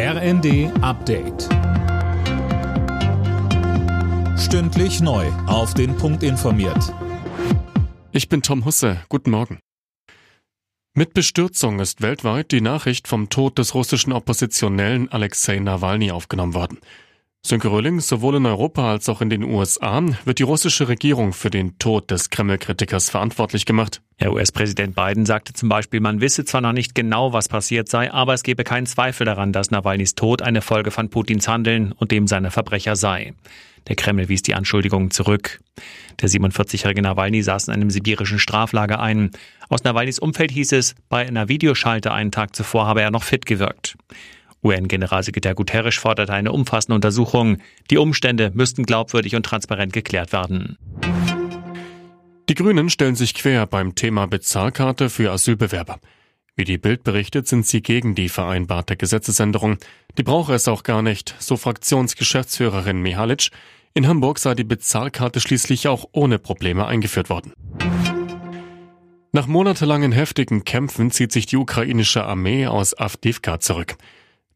RND Update. Stündlich neu. Auf den Punkt informiert. Ich bin Tom Husse. Guten Morgen. Mit Bestürzung ist weltweit die Nachricht vom Tod des russischen Oppositionellen Alexei Nawalny aufgenommen worden. Sönke Röhling, sowohl in Europa als auch in den USA wird die russische Regierung für den Tod des Kreml-Kritikers verantwortlich gemacht. Herr US-Präsident Biden sagte zum Beispiel, man wisse zwar noch nicht genau, was passiert sei, aber es gebe keinen Zweifel daran, dass Nawalnys Tod eine Folge von Putins Handeln und dem seiner Verbrecher sei. Der Kreml wies die Anschuldigungen zurück. Der 47-jährige Nawalny saß in einem sibirischen Straflager ein. Aus Nawalnys Umfeld hieß es, bei einer Videoschalte einen Tag zuvor habe er noch fit gewirkt. UN-Generalsekretär Guterres forderte eine umfassende Untersuchung. Die Umstände müssten glaubwürdig und transparent geklärt werden. Die Grünen stellen sich quer beim Thema Bezahlkarte für Asylbewerber. Wie die Bild berichtet, sind sie gegen die vereinbarte Gesetzesänderung. Die brauche es auch gar nicht, so Fraktionsgeschäftsführerin Mihalic. In Hamburg sei die Bezahlkarte schließlich auch ohne Probleme eingeführt worden. Nach monatelangen heftigen Kämpfen zieht sich die ukrainische Armee aus Avdivka zurück.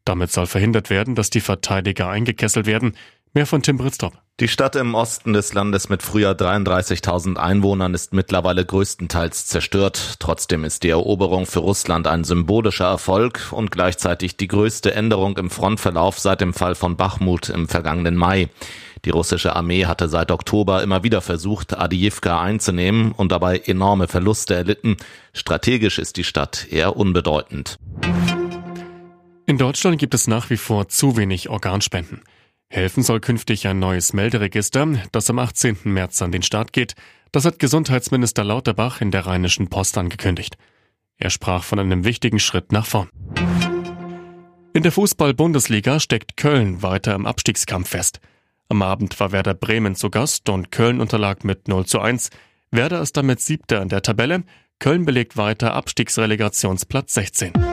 Damit soll verhindert werden, dass die Verteidiger eingekesselt werden. Mehr von Tim Britztop. Die Stadt im Osten des Landes mit früher 33.000 Einwohnern ist mittlerweile größtenteils zerstört. Trotzdem ist die Eroberung für Russland ein symbolischer Erfolg und gleichzeitig die größte Änderung im Frontverlauf seit dem Fall von Bachmut im vergangenen Mai. Die russische Armee hatte seit Oktober immer wieder versucht, Adiyivka einzunehmen und dabei enorme Verluste erlitten. Strategisch ist die Stadt eher unbedeutend. In Deutschland gibt es nach wie vor zu wenig Organspenden. Helfen soll künftig ein neues Melderegister, das am 18. März an den Start geht. Das hat Gesundheitsminister Lauterbach in der Rheinischen Post angekündigt. Er sprach von einem wichtigen Schritt nach vorn. In der Fußball-Bundesliga steckt Köln weiter im Abstiegskampf fest. Am Abend war Werder Bremen zu Gast und Köln unterlag mit 0 zu 1. Werder ist damit Siebter in der Tabelle. Köln belegt weiter Abstiegsrelegationsplatz 16.